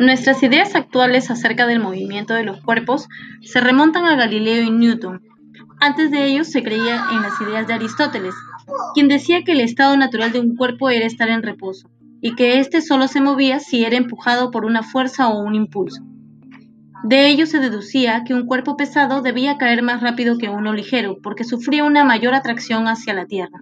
Nuestras ideas actuales acerca del movimiento de los cuerpos se remontan a Galileo y Newton. Antes de ellos se creía en las ideas de Aristóteles, quien decía que el estado natural de un cuerpo era estar en reposo, y que éste solo se movía si era empujado por una fuerza o un impulso. De ello se deducía que un cuerpo pesado debía caer más rápido que uno ligero, porque sufría una mayor atracción hacia la Tierra.